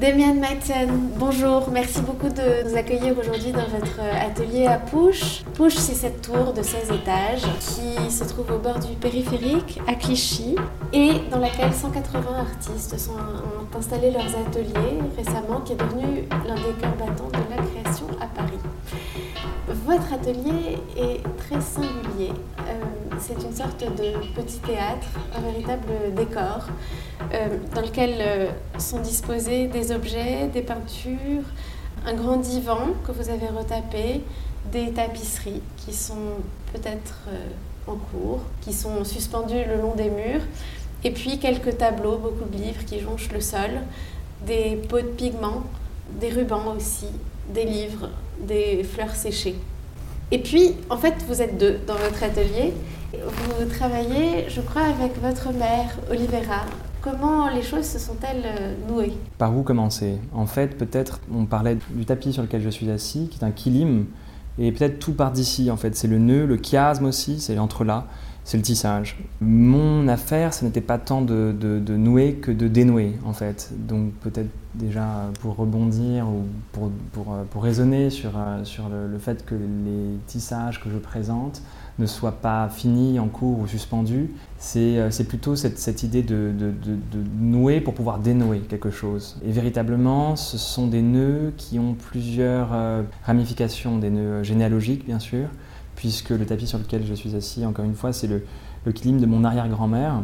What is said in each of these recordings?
Demian Maitzen, bonjour, merci beaucoup de nous accueillir aujourd'hui dans votre atelier à Pouche. Pouche, c'est cette tour de 16 étages qui se trouve au bord du périphérique à Clichy et dans laquelle 180 artistes sont, ont installé leurs ateliers récemment, qui est devenu l'un des cœurs battants de la création à Paris. Votre atelier est très singulier. Euh, c'est une sorte de petit théâtre, un véritable décor, euh, dans lequel euh, sont disposés des objets, des peintures, un grand divan que vous avez retapé, des tapisseries qui sont peut-être en cours, qui sont suspendues le long des murs, et puis quelques tableaux, beaucoup de livres qui jonchent le sol, des pots de pigments, des rubans aussi, des livres, des fleurs séchées. Et puis, en fait, vous êtes deux dans votre atelier. Vous travaillez, je crois, avec votre mère, Olivera. Comment les choses se sont-elles euh, nouées? Par où commencer? En fait, peut-être, on parlait du tapis sur lequel je suis assis, qui est un kilim, et peut-être tout part d'ici, en fait. C'est le nœud, le chiasme aussi, c'est l'entre-là c'est le tissage. Mon affaire, ce n'était pas tant de, nouer que de dénouer, en fait. Donc peut-être déjà pour rebondir ou pour, pour, pour raisonner sur, sur le, fait que les tissages que je présente ne soient pas finis, en cours ou suspendus, c'est plutôt cette, cette idée de, de, nouer pour pouvoir dénouer quelque chose. Et véritablement, ce sont des nœuds qui ont plusieurs euh, ramifications, des nœuds généalogiques bien sûr, puisque le tapis sur lequel je suis assis, encore une fois, c'est le, le de mon arrière-grand-mère.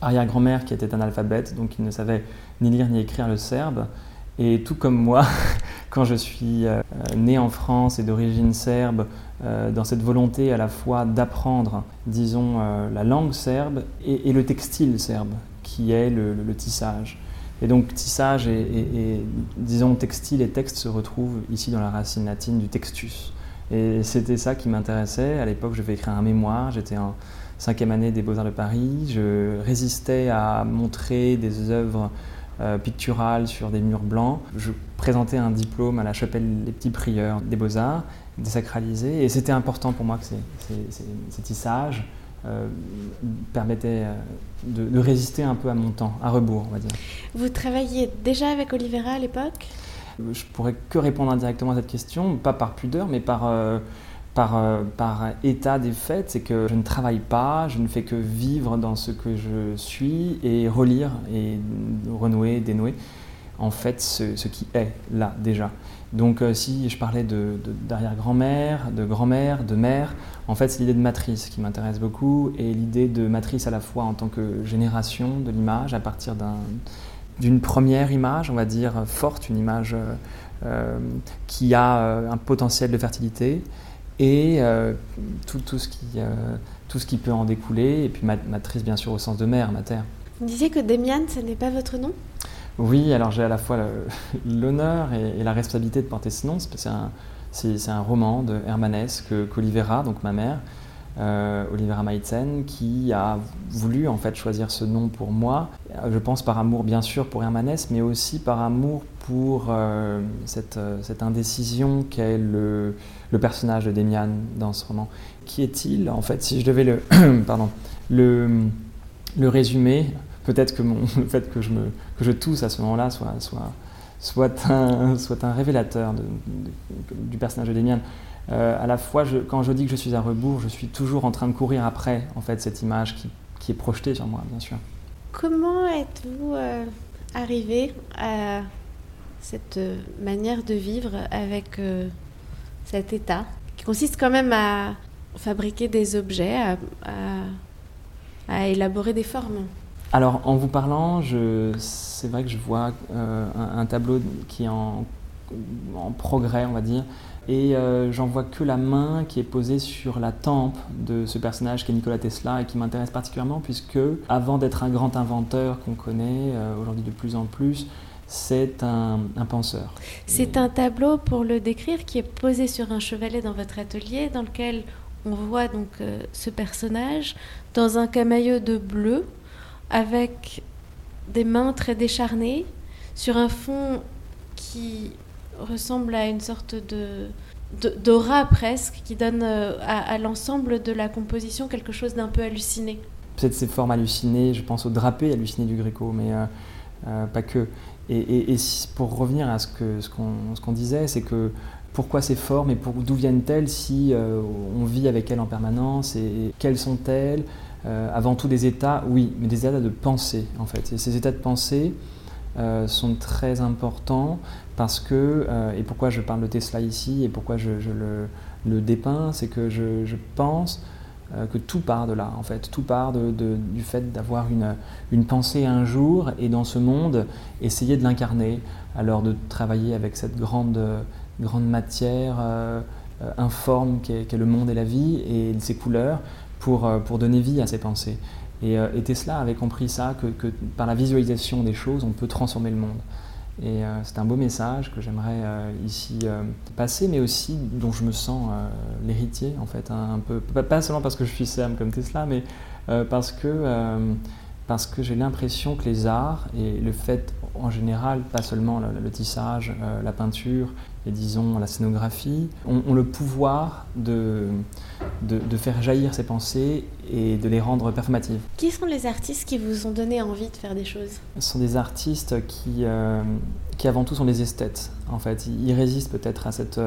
Arrière-grand-mère qui était analphabète, donc qui ne savait ni lire ni écrire le serbe. Et tout comme moi, quand je suis euh, né en France et d'origine serbe, euh, dans cette volonté à la fois d'apprendre, disons, euh, la langue serbe et, le textile serbe, qui est le, tissage. Et donc tissage et, et, disons, textile et texte se retrouvent ici dans la racine latine du textus. Et c'était ça qui m'intéressait. À l'époque, je devais écrire un mémoire. J'étais en cinquième année des Beaux-Arts de Paris. Je résistais à montrer des œuvres euh, picturales sur des murs blancs. Je présentais un diplôme à la chapelle Les Petits Prieurs des Beaux-Arts, désacralisé. Et c'était important pour moi que ces, tissages euh, euh, de, de, résister un peu à mon temps, à rebours, on va dire. Vous travailliez déjà avec Olivera à l'époque? Je pourrais que répondre indirectement à cette question, pas par pudeur, mais par, euh, euh, par état des faits. C'est que je ne travaille pas, je ne fais que vivre dans ce que je suis et relire et renouer, dénouer en fait ce, qui est là déjà. Donc euh, si je parlais d'arrière-grand-mère, de grand-mère, de mère, en fait c'est l'idée de matrice qui m'intéresse beaucoup et l'idée de matrice à la fois en tant que génération de l'image à partir d'un d'une première image, on va dire, forte, une image euh, euh, qui a euh, un potentiel de fertilité, et tout, tout, ce qui, tout ce qui peut en découler, et puis matrice bien sûr au sens de mère, mater. Vous disiez que Demian, ce n'est pas votre nom? Oui, alors j'ai à la fois l'honneur et, la responsabilité de porter ce nom. C'est un, un, roman de Hermanès qu'Olivera, donc ma mère, euh, Olivera Maitzen, qui a voulu en fait choisir ce nom pour moi. Euh, je pense par amour bien sûr pour Hermanès, mais aussi par amour pour euh, cette, cette, indécision qu'est le, personnage de Demian dans ce roman. Qui est-il En fait, si je devais le, résumer, peut-être que le fait que je, tousse à ce moment-là soit, un, révélateur du personnage de Demian. Euh, à la fois, quand je dis que je suis à rebours, je suis toujours en train de courir après en fait cette image qui est projetée sur moi, bien sûr. Comment êtes-vous euh, arrivé à cette manière de vivre avec euh, cet état qui consiste quand même à fabriquer des objets, à, élaborer des formes? Alors, en vous parlant, c'est vrai que je vois un, un, tableau qui en, en progrès, on va dire, et euh, j'en vois que la main qui est posée sur la tempe de ce personnage qui est Nikola Tesla et qui m'intéresse particulièrement puisque avant d'être un grand inventeur qu'on connaît euh, aujourd'hui de plus en plus, c'est un, penseur. C'est un tableau, pour le décrire, qui est posé sur un chevalet dans votre atelier, dans lequel on voit donc euh, ce personnage dans un camailleux de bleu, avec des mains très décharnées, sur un fond qui ressemble à une sorte de d'aura presque qui donne euh, à, l'ensemble de la composition quelque chose d'un peu halluciné. Peut-être ces formes hallucinées, je pense au drapé halluciné du Gréco, mais euh, euh, pas que. Et, pour revenir à ce qu'on disait, c'est que pourquoi c'est fort, mais d'où viennent-elles si on vit avec elles en permanence et, quelles sont-elles Avant tout des états, oui, mais des états de pensée en fait. Et ces états de pensée sont très importants parce que, et pourquoi je parle de Tesla ici et pourquoi je, le, le, dépeins, c'est que je, je pense euh, que tout part de là, en fait. Tout part du fait d'avoir une, une, pensée un jour et dans ce monde, essayer de l'incarner. Alors de travailler avec cette grande, grande matière euh, euh, informe qu'est le monde et la vie et ses couleurs pour, pour donner vie à ces pensées. Et, Tesla avait compris ça, que, par la visualisation des choses, on peut transformer le monde. Et euh, c'est un beau message que j'aimerais euh, ici euh, passer, mais aussi dont je me sens l'héritier, en fait, hein, un peu. Pas seulement parce que je suis Sam comme Tesla, mais parce que, parce que j'ai l'impression que les arts et le fait en général, pas seulement le, tissage, la peinture et disons la scénographie, ont, le pouvoir de, de, faire jaillir ces pensées et de les rendre performatives. Qui sont les artistes qui vous ont donné envie de faire des choses? Ce sont des artistes qui, euh, qui avant tout sont des esthètes. En fait, ils résistent peut-être à, cette,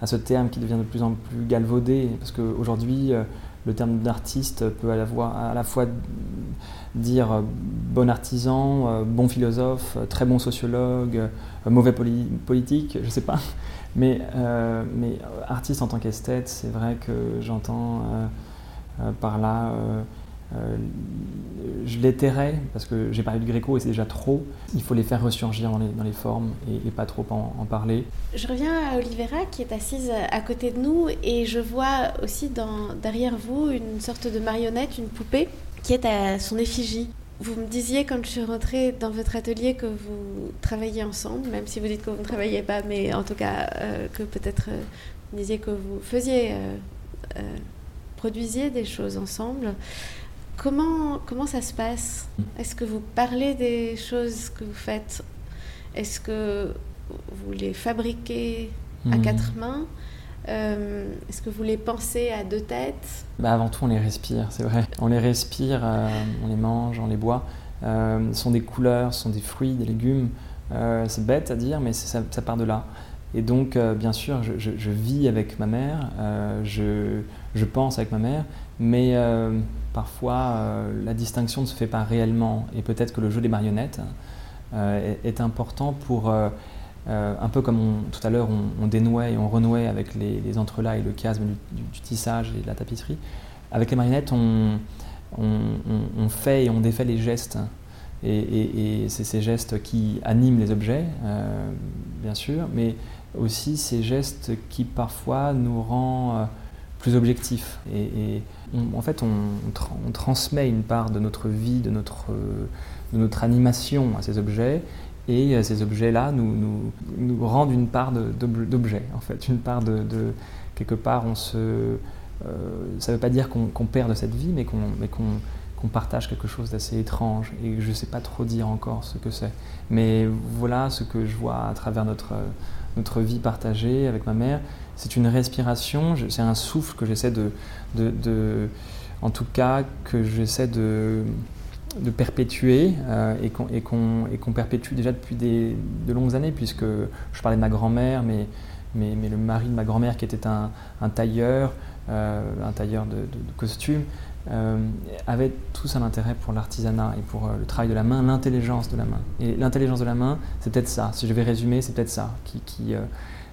à ce terme qui devient de plus en plus galvaudé, parce qu'aujourd'hui, euh, le terme d'artiste peut à la, fois, dire bon artisan, bon philosophe, très bon sociologue, mauvais politique, je ne sais pas. Mais, euh, artiste en tant qu'esthète, c'est vrai que j'entends euh, par là euh, je l'étairais, parce que j'ai parlé de Gréco et c'est déjà trop. Il faut les faire ressurgir dans les, dans les formes et, pas trop en, parler. Je reviens à Olivera qui est assise à côté de nous et je vois aussi derrière vous une sorte de marionnette, une poupée qui est à son effigie. Vous me disiez quand je suis rentrée dans votre atelier que vous travailliez ensemble, même si vous dites que vous ne travaillez pas, mais en tout cas euh, que peut-être euh, vous disiez que vous faisiez, produisiez des choses ensemble. Comment, comment ça se passe? Est-ce que vous parlez des choses que vous faites? Est-ce que vous les fabriquez à hmm. quatre mains? Euh, Est-ce que vous les pensez à deux têtes? Bah Avant tout, on les respire, c'est vrai. On les respire, euh, on les mange, on les boit. Euh, ce sont des couleurs, ce sont des fruits, des légumes. c'est bête à dire, mais ça, ça, part de là. Et donc, bien sûr, je, je, vis avec ma mère, je, je, pense avec ma mère, mais parfois euh, la distinction ne se fait pas réellement et peut-être que le jeu des marionnettes euh, est, important pour, euh, un peu comme tout à l'heure on, dénouait et on renouait avec les, entrelacs et le chiasme du, tissage et de la tapisserie, avec les marionnettes on, on, fait et on défait les gestes. Et, et c'est ces gestes qui animent les objets, bien sûr, mais aussi ces gestes qui parfois nous rendent plus objectifs. Et, en fait, on, transmet une part de notre vie, de notre, de notre animation à ces objets, et euh, ces objets-là nous, nous, nous, rendent une part d'objet, en fait, une part de, quelque part, on se, euh, ça ne veut pas dire qu'on perd de cette vie, mais qu'on partage quelque chose d'assez étrange, et je ne sais pas trop dire encore ce que c'est. Mais voilà ce que je vois à travers notre, notre vie partagée avec ma mère. C'est une respiration, c'est un souffle que j'essaie de, en tout cas, que j'essaie de, perpétuer euh, et qu'on perpétue déjà depuis des, de longues années, puisque je parlais de ma grand-mère, mais, le mari de ma grand-mère qui était un, tailleur, euh, un tailleur de, de costumes, euh, avait tous un intérêt pour l'artisanat et pour le travail de la main, l'intelligence de la main. Et l'intelligence de la main, c'est peut-être ça, si je vais résumer, c'est peut-être ça qui,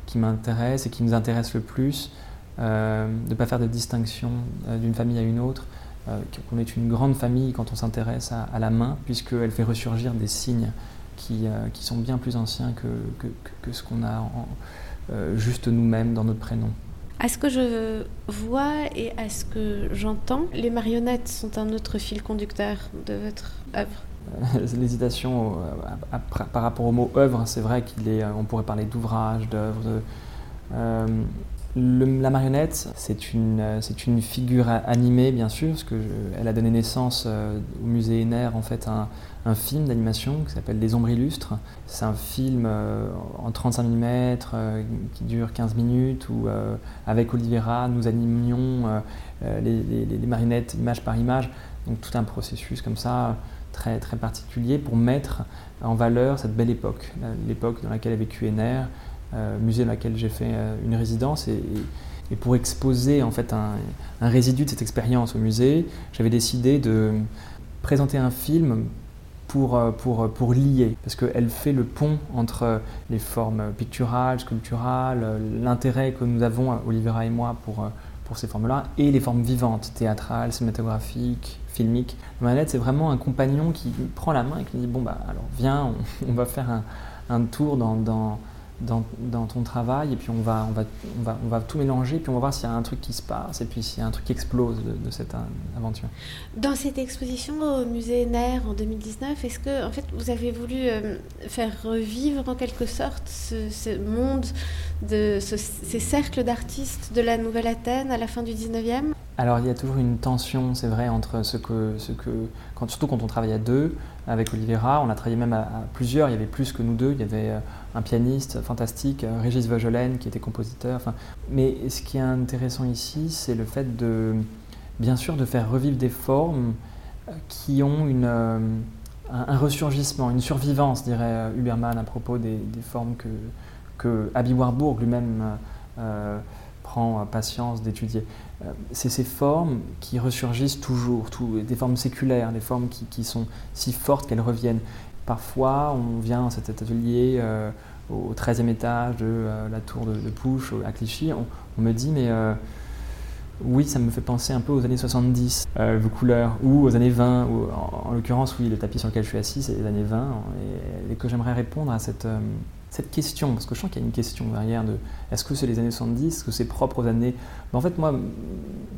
qui m'intéresse et qui nous intéresse le plus. Euh, de ne pas faire de distinction euh, d'une famille à une autre, euh, qu'on est une grande famille quand on s'intéresse à, la main, puisqu'elle fait ressurgir des signes qui, qui sont bien plus anciens que, que, que ce qu'on a juste nous-mêmes dans notre prénom. À ce que je vois et à ce que j'entends, les marionnettes sont un autre fil conducteur de votre œuvre. L'hésitation par rapport au mot œuvre, c'est vrai qu'il est, on pourrait parler d'ouvrage, d'œuvre, la marionnette, c'est une, euh, figure animée, bien sûr, parce qu'elle a donné naissance euh, au musée Henner, en fait, un, un film d'animation qui s'appelle Les Ombres Illustres. C'est un film euh, en 35 mm qui dure 15 minutes où, avec Olivera, nous animions les, marionnettes image par image. Donc tout un processus comme ça très, très particulier pour mettre en valeur cette belle époque, l'époque dans laquelle a vécu Ener, musée dans lequel j'ai fait une résidence et, pour exposer en fait un, un résidu de cette expérience au musée, j'avais décidé de présenter un film pour, euh, pour, pour lier, parce qu'elle fait le pont entre les formes picturales, sculpturales, l'intérêt que nous avons, Olivera et moi, pour, ces formes-là, et les formes vivantes, théâtrales, cinématographiques, filmiques. Manette, c'est vraiment un compagnon qui prend la main et qui dit, bon, bah alors viens, on, va faire un, tour dans dans, ton travail et puis on va, on, va, on, va, on va tout mélanger puis on va voir s'il y a un truc qui se passe et puis s'il y a un truc qui explose de, cette aventure. Dans cette exposition au musée NER en 2019, est-ce que en fait, vous avez voulu euh, faire revivre en quelque sorte ce, monde, de ces cercles d'artistes de la Nouvelle-Athènes à la fin du 19e alors il y a toujours une tension, c'est vrai, entre ce que, ce que quand, surtout quand on travaille à deux, avec Olivera, on a travaillé même à, plusieurs, il y avait plus que nous deux, il y avait euh, un pianiste fantastique, euh, Régis Vajolaine qui était compositeur. Enfin, mais ce qui est intéressant ici, c'est le fait de, bien sûr, de faire revivre des formes euh, qui ont une, euh, un, ressurgissement, une survivance, dirait Huberman à propos des, formes que, que Abby Warburg lui-même prend patience d'étudier. C'est ces formes qui ressurgissent toujours, des formes séculaires, des formes qui, qui sont si fortes qu'elles reviennent. Parfois, on vient à cet atelier euh, au 13e étage de euh, la tour de, Pouche à Clichy, on, me dit mais euh, oui, ça me fait penser un peu aux années 70, vos couleurs, ou aux années 20, ou, en, l'occurrence, oui, le tapis sur lequel je suis assis, c'est les années 20, et que j'aimerais répondre à cette, cette question, parce que je sens qu'il y a une question derrière de est-ce que c'est les années 70, est-ce que c'est propre aux années? Ben, en fait, moi,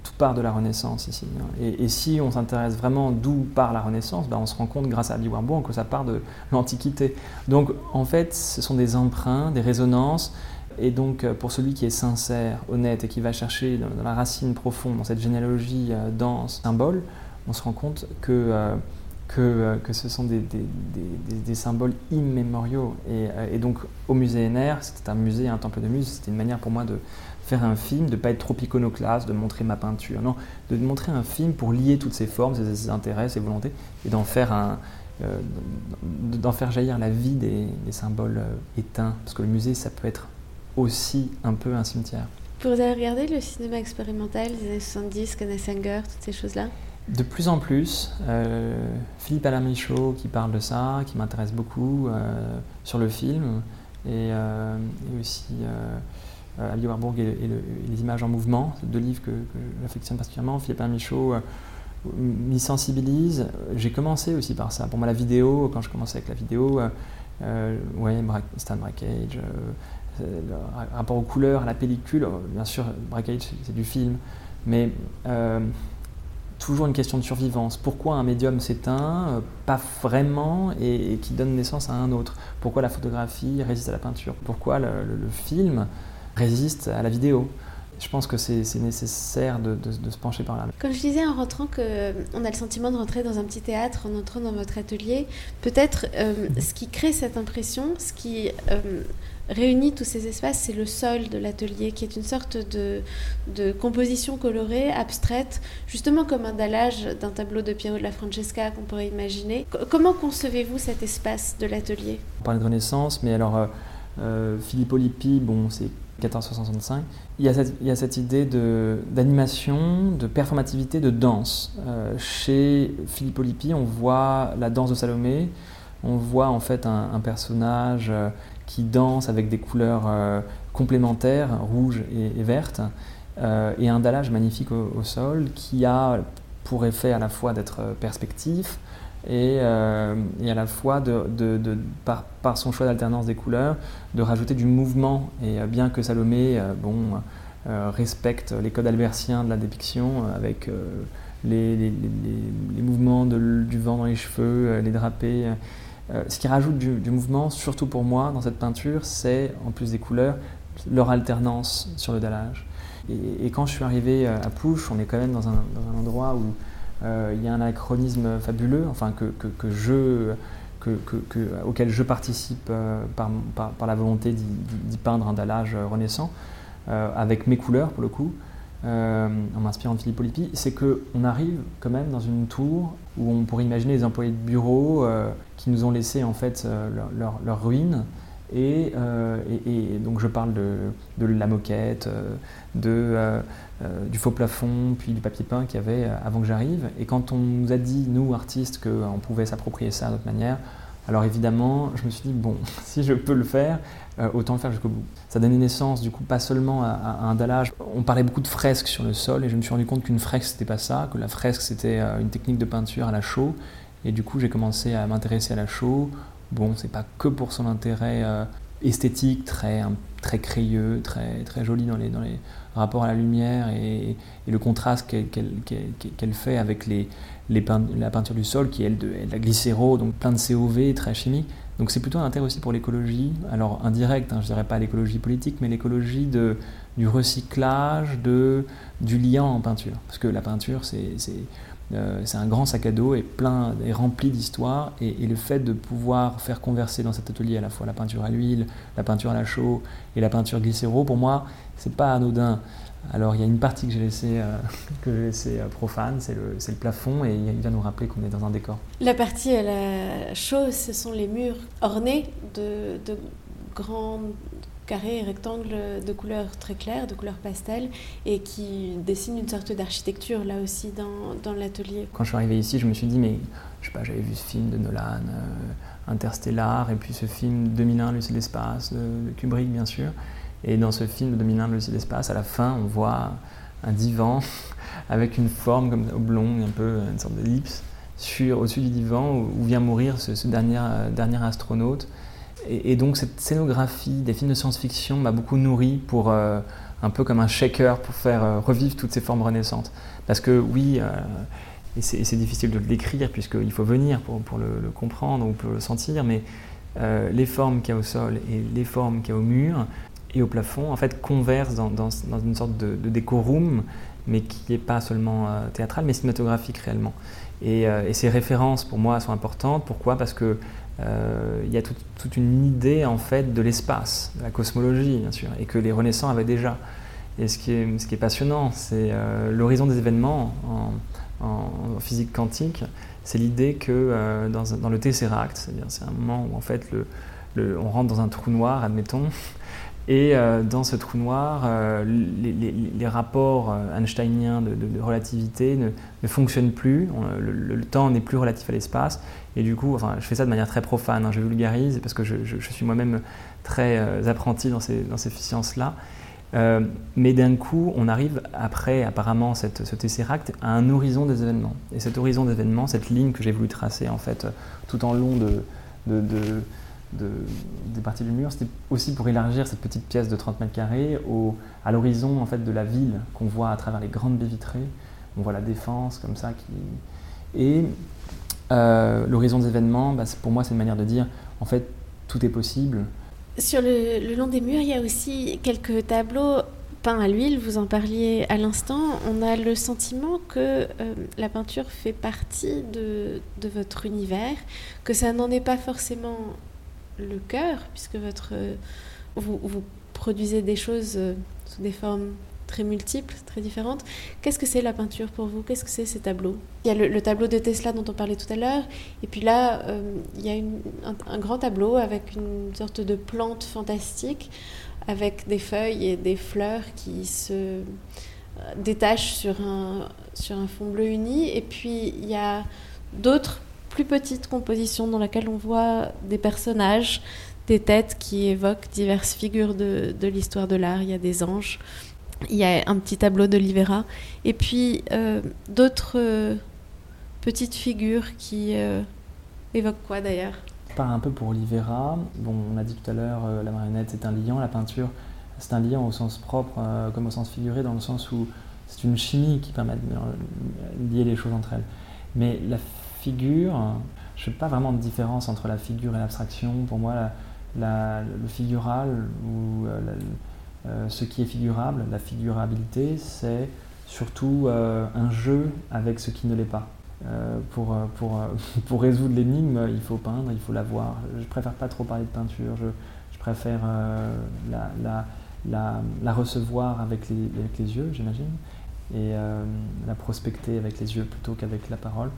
tout part de la Renaissance ici. Hein. Et, si on s'intéresse vraiment d'où part la Renaissance, ben, on se rend compte grâce à Warburg que ça part de l'Antiquité. Donc, en fait, ce sont des emprunts, des résonances. Et donc, euh, pour celui qui est sincère, honnête et qui va chercher dans, la racine profonde, dans cette généalogie euh, dense, symbole, on se rend compte que. Euh, que, euh, que ce sont des, symboles immémoriaux. Et, euh, et, donc au musée NR, c'était un musée, un temple de muse, c'était une manière pour moi de faire un film, de ne pas être trop iconoclaste, de montrer ma peinture, non, de montrer un film pour lier toutes ces formes, ces, intérêts, ces volontés, et d'en faire un, euh, d'en faire jaillir la vie des, symboles éteints, parce que le musée, ça peut être aussi un peu un cimetière. Vous avez regardé le cinéma expérimental des années 70, Kenneth toutes ces choses-là? De plus en plus, euh, Philippe Alain Michaud qui parle de ça, qui m'intéresse beaucoup euh, sur le film, et, euh, aussi Ali Warburg et, les images en mouvement, deux livres que, j'affectionne particulièrement. Philippe Alain Michaud m'y sensibilise. J'ai commencé aussi par ça. Pour moi, la vidéo, quand je commençais avec la vidéo, ouais, Stan Brackage, le rapport aux couleurs, à la pellicule, bien sûr, Brackage c'est du film, mais toujours une question de survivance. Pourquoi un médium s'éteint euh, Pas vraiment, et, qui donne naissance à un autre? Pourquoi la photographie résiste à la peinture? Pourquoi le, film résiste à la vidéo? Je pense que c'est nécessaire de, se pencher par là. Comme je disais en rentrant qu'on euh, a le sentiment de rentrer dans un petit théâtre en entrant dans votre atelier, peut-être euh, ce qui crée cette impression, ce qui réunit tous ces espaces, c'est le sol de l'atelier, qui est une sorte de, de, composition colorée, abstraite, justement comme un dallage d'un tableau de Piero de la Francesca qu'on pourrait imaginer. comment concevez-vous cet espace de l'atelier? On parle de Renaissance, mais alors euh, euh, Filippo Lippi, bon, c'est 1465. Il y a cette, idée d'animation, de, performativité, de danse. Euh, chez Filippo Lippi, on voit la danse de Salomé, on voit en fait un, personnage qui danse avec des couleurs euh, complémentaires, rouges et, vertes, euh, et un dallage magnifique au, sol qui a pour effet à la fois d'être perspectif et, euh, et, à la fois, par, son choix d'alternance des couleurs, de rajouter du mouvement. Et bien que Salomé bon, respecte les codes albertiens de la dépiction avec les, mouvements du vent dans les cheveux, les drapés, euh, ce qui rajoute du, mouvement, surtout pour moi, dans cette peinture, c'est, en plus des couleurs, leur alternance sur le dallage. Et, quand je suis arrivé euh, à Pouche, on est quand même dans un, endroit où euh, il y a un anachronisme fabuleux, enfin que, que, je, auquel je participe par, par, la volonté d'y peindre un dallage renaissant, avec mes couleurs pour le coup. en m'inspirant de Philippe Lippi, c'est qu'on arrive quand même dans une tour où on pourrait imaginer les employés de bureau qui nous ont laissé en fait leur, leur, ruine. Et, et, donc je parle de, la moquette, de, du faux plafond, puis du papier peint qu'il y avait avant que j'arrive. Et quand on nous a dit, nous artistes, qu'on pouvait s'approprier ça d'autre manière, alors évidemment, je me suis dit, bon, si je peux le faire, euh, autant le faire jusqu'au bout. Ça donnait naissance, du coup, pas seulement à, un dallage. On parlait beaucoup de fresques sur le sol, et je me suis rendu compte qu'une fresque, c'était pas ça, que la fresque, c'était euh, une technique de peinture à la chaux. Et du coup, j'ai commencé à m'intéresser à la chaux. Bon, c'est pas que pour son intérêt euh, esthétique, très, très crayeux, très, très joli dans les, rapports à la lumière et, le contraste qu'elle fait avec la peinture du sol qui est elle, de, la glycéro, donc plein de COV, très chimique. Donc c'est plutôt un intérêt aussi pour l'écologie, alors indirect, hein, je dirais pas l'écologie politique, mais l'écologie du recyclage, du lien en peinture. Parce que la peinture, c'est euh, un grand sac à dos et plein et rempli d'histoire et, le fait de pouvoir faire converser dans cet atelier à la fois la peinture à l'huile, la peinture à la chaux et la peinture glycéro, pour moi, c'est pas anodin. Alors il y a une partie que j'ai laissée, euh, euh, profane, c'est le, le, plafond, et il vient nous rappeler qu'on est dans un décor. La partie à la chose, ce sont les murs ornés de, de grands carrés et rectangles de couleurs très claires, de couleurs pastel, et qui dessinent une sorte d'architecture là aussi dans, dans l'atelier. Quand je suis arrivé ici, je me suis dit, mais je sais pas, j'avais vu ce film de Nolan, euh, Interstellar, et puis ce film 2001, Lucie l'espace, de Kubrick bien sûr. Et dans ce film dominant le l'espace, à la fin, on voit un divan avec une forme comme oblongue, un peu une sorte d'ellipse, au-dessus du divan où, vient mourir ce, dernier, euh, dernier astronaute. Et, donc cette scénographie des films de science-fiction m'a beaucoup nourri pour euh, un peu comme un shaker pour faire euh, revivre toutes ces formes renaissantes. Parce que oui, et c'est difficile de le décrire puisqu'il faut venir pour, le, comprendre ou pour le sentir, mais les formes qu'il y a au sol et les formes qu'il y a au mur, et au plafond, en fait, converse dans, une sorte de, de décorum, mais qui n'est pas seulement euh, théâtral, mais cinématographique réellement. Et, euh, et, ces références, pour moi, sont importantes. Pourquoi? Parce qu'il euh, il y a toute une idée, en fait, de l'espace, de la cosmologie, bien sûr, et que les Renaissants avaient déjà. Et ce qui est, ce qui est passionnant, c'est l'horizon des événements en, physique quantique. C'est l'idée que dans, dans, le Tesseract, c'est-à-dire c'est un moment où en fait le, le, on rentre dans un trou noir, admettons, et euh, dans ce trou noir, euh, les, rapports euh, einsteiniens de, relativité ne, fonctionnent plus. le, temps n'est plus relatif à l'espace. Et du coup, enfin, je fais ça de manière très profane, hein, je vulgarise parce que je, suis moi-même très apprenti dans ces, sciences-là. mais d'un coup, on arrive après, apparemment, cette, ce tesseract à un horizon des événements. Et cet horizon d'événements, cette ligne que j'ai voulu tracer en fait tout en long de des parties du mur, c'était aussi pour élargir cette petite pièce de 30 mètres carrés à l'horizon en fait, de la ville qu'on voit à travers les grandes baies vitrées. On voit la défense comme ça. Qui... Et euh, l'horizon des événements, bah, pour moi, c'est une manière de dire en fait, tout est possible. Sur le, long des murs, il y a aussi quelques tableaux peints à l'huile, vous en parliez à l'instant. On a le sentiment que euh, la peinture fait partie de, de, votre univers, que ça n'en est pas forcément le cœur, puisque votre, euh, vous, produisez des choses euh, sous des formes très multiples, très différentes. Qu'est-ce que c'est la peinture pour vous? Qu'est-ce que c'est ces tableaux? Il y a le, tableau de Tesla dont on parlait tout à l'heure, et puis là, euh, il y a une, un, grand tableau avec une sorte de plante fantastique, avec des feuilles et des fleurs qui se détachent sur un, sur un fond bleu uni, et puis il y a d'autres plus petite composition dans laquelle on voit des personnages, des têtes qui évoquent diverses figures de, l'histoire de l'art. Il y a des anges, il y a un petit tableau d'Olivera, et puis euh, d'autres euh, petites figures qui euh, évoquent quoi d'ailleurs? Je un peu pour Olivera. Bon, on a dit tout à l'heure, la marionnette c'est un liant, la peinture c'est un liant au sens propre comme au sens figuré, dans le sens où c'est une chimie qui permet de lier les choses entre elles. Mais la figure, je ne fais pas vraiment de différence entre la figure et l'abstraction. Pour moi, le figural ou euh, euh, ce qui est figurable, la figurabilité, c'est surtout euh, un jeu avec ce qui ne l'est pas. pour, résoudre l'énigme, il faut peindre, il faut la voir. Je préfère pas trop parler de peinture, je, préfère la recevoir avec les, avec les yeux, j'imagine, et la prospecter avec les yeux plutôt qu'avec la parole.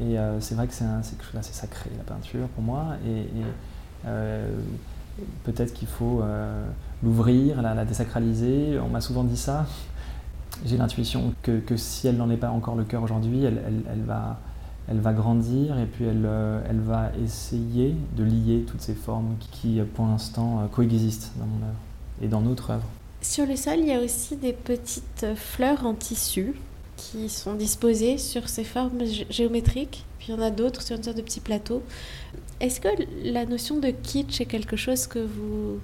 Et c'est vrai que c'est quelque chose d'assez sacré, la peinture, pour moi. Et, peut-être qu'il faut l'ouvrir, la, désacraliser. On m'a souvent dit ça. J'ai l'intuition que, si elle n'en est pas encore le cœur aujourd'hui, elle va grandir et puis elle, elle va essayer de lier toutes ces formes qui, pour l'instant, coexistent dans mon œuvre et dans notre œuvre. Sur le sol, il y a aussi des petites fleurs en tissu qui sont disposées sur ces formes géométriques. Puis il y en a d'autres sur une sorte de petit plateau. Est-ce que la notion de kitsch est quelque chose que vous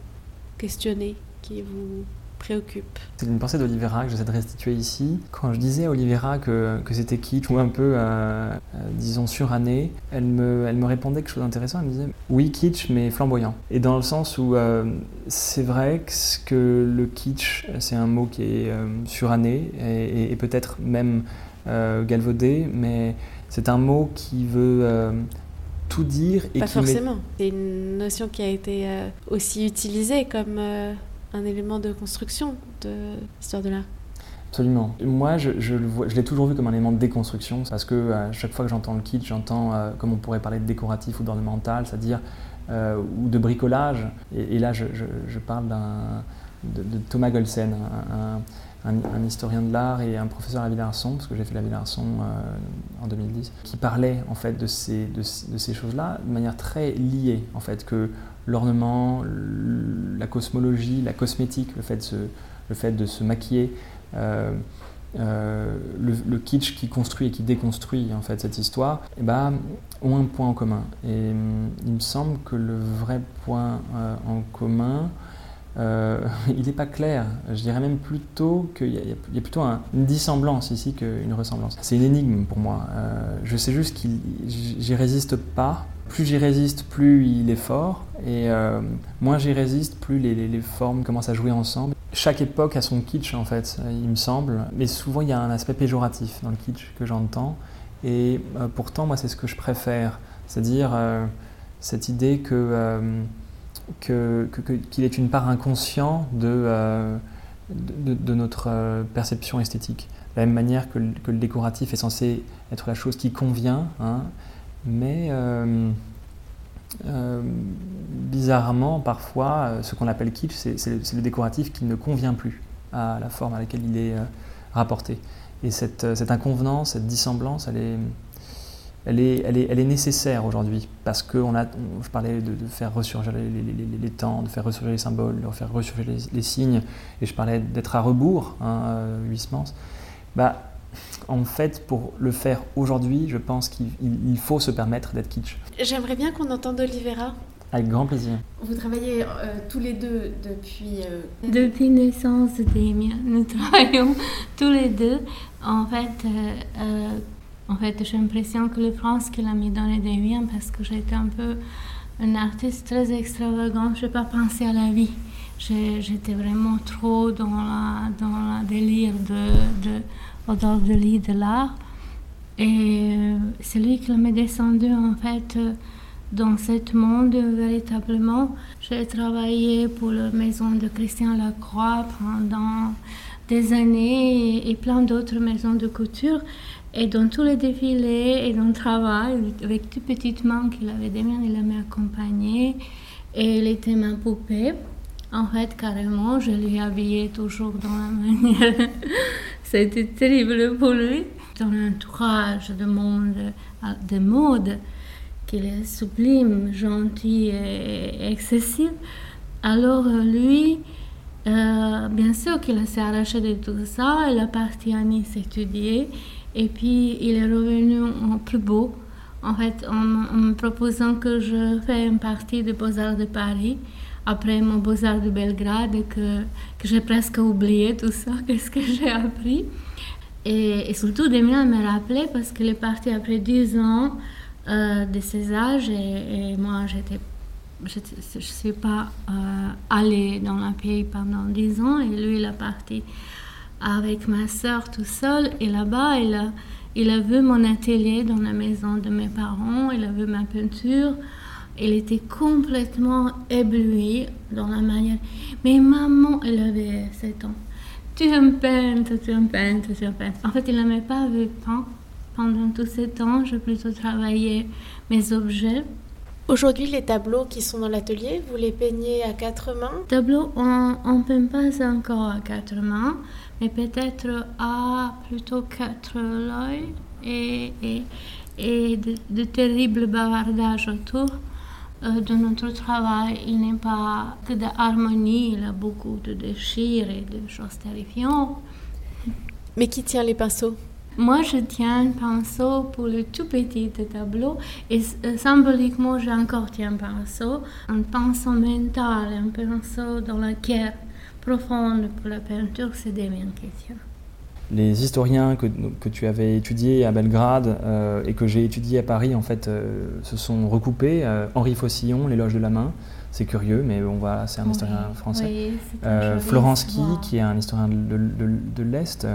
questionnez, qui vous préoccupe. C'est une pensée d'Olivera que j'essaie de restituer ici. Quand je disais à Olivera que, que c'était kitsch ou un peu, euh, euh, disons, suranné, elle me, elle me répondait quelque chose d'intéressant. Elle me disait oui, kitsch, mais flamboyant. Et dans le sens où euh, c'est vrai que, le kitsch, c'est un mot qui est suranné et, et peut-être même galvaudé, mais c'est un mot qui veut tout dire et Pas forcément. C'est une notion qui a été aussi utilisée comme un élément de construction de l'histoire de l'art. Absolument. Moi, je, l'ai toujours vu comme un élément de déconstruction, parce que euh, chaque fois que j'entends le kitsch, j'entends, euh, comme on pourrait parler de décoratif ou d'ornemental, c'est-à-dire, euh, ou de bricolage. Et, là, je, parle de, Thomas Golsen, historien de l'art et un professeur à Villarson, parce que j'ai fait la Villarson en 2010, qui parlait en fait de ces, de ces choses-là de manière très liée, en fait, que l'ornement, la cosmologie, la cosmétique, le fait de se, le fait de se maquiller, euh, euh, le, kitsch qui construit et qui déconstruit en fait cette histoire, eh ben, ont un point en commun. Et hum, il me semble que le vrai point euh, en commun, il n'est pas clair. Je dirais même plutôt qu'il y, a plutôt une dissemblance ici qu'une ressemblance. C'est une énigme pour moi. je sais juste que j'y résiste pas plus j'y résiste, plus il est fort, et euh, moins j'y résiste, plus les, formes commencent à jouer ensemble. Chaque époque a son kitsch en fait, il me semble, mais souvent il y a un aspect péjoratif dans le kitsch que j'entends, et euh, pourtant moi c'est ce que je préfère, c'est-à-dire euh, cette idée que qu'il est une part inconscient de, de, notre perception esthétique. De la même manière que le, décoratif est censé être la chose qui convient, hein, mais euh, euh, bizarrement, parfois, euh, ce qu'on appelle kitsch, c'est le décoratif qui ne convient plus à la forme à laquelle il est rapporté. Et cette, cette, inconvenance, cette dissemblance, elle est, elle est, elle est, elle est nécessaire aujourd'hui parce que on a, je parlais de, faire ressurgir les, les, les, temps, de faire ressurgir les symboles, de faire ressurgir les, signes, et je parlais d'être à rebours, hein, Huysmans. Bah, en fait, pour le faire aujourd'hui, je pense qu'il faut se permettre d'être kitsch. J'aimerais bien qu'on entende Olivera. Avec grand plaisir. Vous travaillez euh, tous les deux depuis... Euh... Depuis naissance d'Emia, nous travaillons tous les deux. En fait, euh, euh, en fait j'ai l'impression que le France qu'il a mis dans les Damien parce que j'étais un peu un artiste très extravagant, je n'ai pas pensé à la vie. J'étais vraiment trop dans la, dans la délire de, de dans le lit de l'art. Et euh, c'est lui qui m'a descendu en fait dans ce monde véritablement. J'ai travaillé pour la maison de Christian Lacroix pendant des années et, plein d'autres maisons de couture. Et dans tous les défilés et dans le travail, avec toutes petites mains qu'il avait des mains, il m'a accompagné. Et il était ma poupée. En fait, carrément, je lui habillais toujours dans la manière été terrible pour lui. Dans l'entourage de monde de mode, qu'il est sublime, gentil et excessif. Alors lui, euh, bien sûr qu'il s'est arraché de tout ça, il est parti à Nice étudier, et puis il est revenu en plus beau, en fait, en, me proposant que je fais une partie des Beaux-Arts de Paris après mon Beaux-Arts de Belgrade que, que j'ai presque oublié tout ça, qu'est-ce que j'ai appris. Et, surtout, Damien me rappelait parce qu'il est parti après 10 ans euh, de ses âges et, moi, j'étais, je ne suis pas euh, allée dans un pays pendant 10 ans et lui, il est parti avec ma soeur tout seul. Et là-bas, il a, vu mon atelier dans la maison de mes parents, il a vu ma peinture. il était complètement ébloui dans la manière. Mais maman, elle avait 7 ans. Tu un peintre, tu un peintre, tu un peintre. En fait, il n'aimait pas le peint. Pendant tous ces temps, j'ai plutôt travaillé mes objets. Aujourd'hui, les tableaux qui sont dans l'atelier, vous les peignez à quatre mains Tableaux, on ne peint pas encore à quatre mains, mais peut-être à plutôt quatre l'œil et, et, et de, de terribles bavardages autour euh, de notre travail. Il n'est pas que d'harmonie, il y a beaucoup de déchires et de choses terrifiantes. Mais qui tient les pinceaux? Moi, je tiens un pinceau pour le tout petit tableau et euh, symboliquement, j'ai encore tiens un pinceau, un pinceau mental, un pinceau dans la pierre profonde pour la peinture, c'est Damien qui tient. Les historiens que, que, tu avais étudiés à Belgrade euh, et que j'ai étudiés à Paris, en fait, euh, se sont recoupés. Euh, Henri Faucillon, L'éloge de la main, c'est curieux, mais on voit, c'est un Oui, historien français. oui, Florensky, histoire. qui est un historien de, de- de l'Est,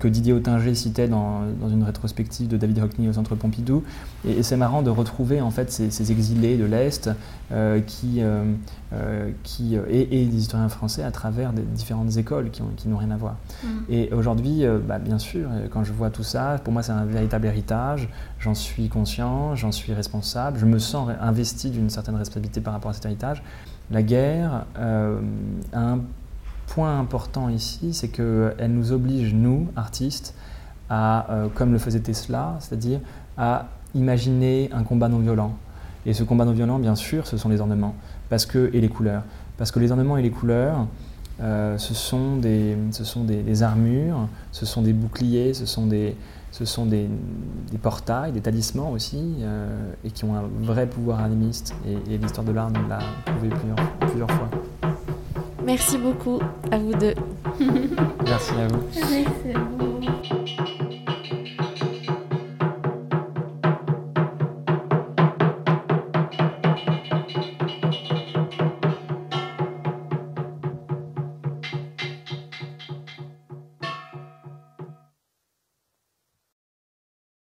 que Didier Ottinger citait dans, dans une rétrospective de David Hockney au Centre Pompidou. Et, et c'est marrant de retrouver en fait ces, ces exilés de l'Est euh, qui, euh, euh, qui, euh, et, et des historiens français à travers des différentes écoles qui ont- qui n'ont rien à voir. Mm. Et aujourd'hui, euh, bah, bien sûr, euh, quand je vois tout ça, pour moi c'est un véritable héritage, j'en suis conscient, j'en suis responsable, je me sens investi d'une certaine responsabilité par rapport à cet héritage. La guerre euh, a un point important ici, c'est qu'elle nous oblige, nous, artistes, à, euh, comme le faisait Tesla, c'est-à-dire à imaginer un combat non violent. Et ce combat non violent, bien sûr, ce sont les ornements parce que, et les couleurs. Parce que les ornements et les couleurs, euh, ce sont, des, ce sont des, armures, ce sont des boucliers, ce sont des, ce sont des, portails, des talismans aussi, euh, et qui ont un vrai pouvoir animiste. Et, l'histoire de l'art nous l'a prouvé plusieurs fois. Merci beaucoup à vous deux. Merci à vous. Merci, c'est beau.